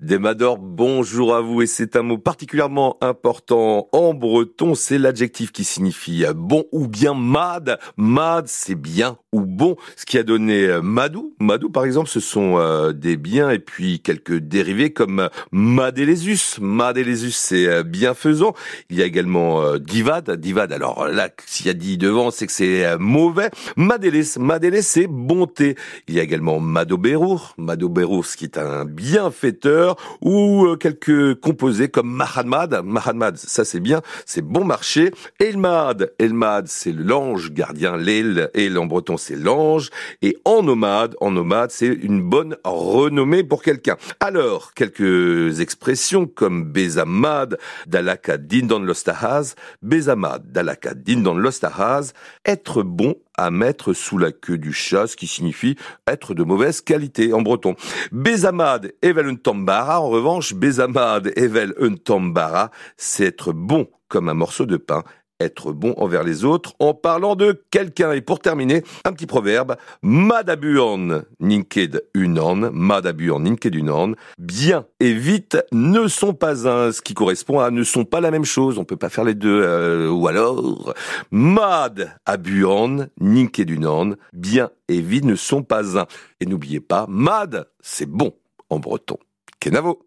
Demador, bonjour à vous et c'est un mot particulièrement important en breton, c'est l'adjectif qui signifie bon ou bien mad. Mad, c'est bien ou bon, ce qui a donné euh, madou. Madou, par exemple, ce sont euh, des biens et puis quelques dérivés comme madélésus. Madélésus, c'est euh, bienfaisant. Il y a également divad. Divad, alors là, s'il y a dit devant, c'est que c'est mauvais. Madélés, madélés, c'est bonté. Il y a également madobérour. Madobérour, ce qui est un bienfaiteur ou euh, quelques composés comme Mahamad. Mahamad, ça c'est bien, c'est bon marché. Elmad, Elmad, c'est l'ange gardien, l'el, et en breton c'est l'ange. Et en nomade, en nomade, c'est une bonne renommée pour quelqu'un. Alors, quelques expressions comme Bezamad, Dalaka Dindan Lostahaz, Bezamad, Dalaka Dindan Lostahaz, être bon à mettre sous la queue du chat, ce qui signifie être de mauvaise qualité en breton. Bezamad, Evel Tambara, en revanche, Bezamad, Evel Tambara, c'est être bon comme un morceau de pain être bon envers les autres en parlant de quelqu'un. Et pour terminer, un petit proverbe. Madabuan ninked unan, madabuan ninked unan. Bien et vite ne sont pas un, ce qui correspond à ne sont pas la même chose. On peut pas faire les deux. Euh, ou alors, mad abuan ninked unan. Bien et vite ne sont pas un. Et n'oubliez pas, mad, c'est bon en breton. Kenavo.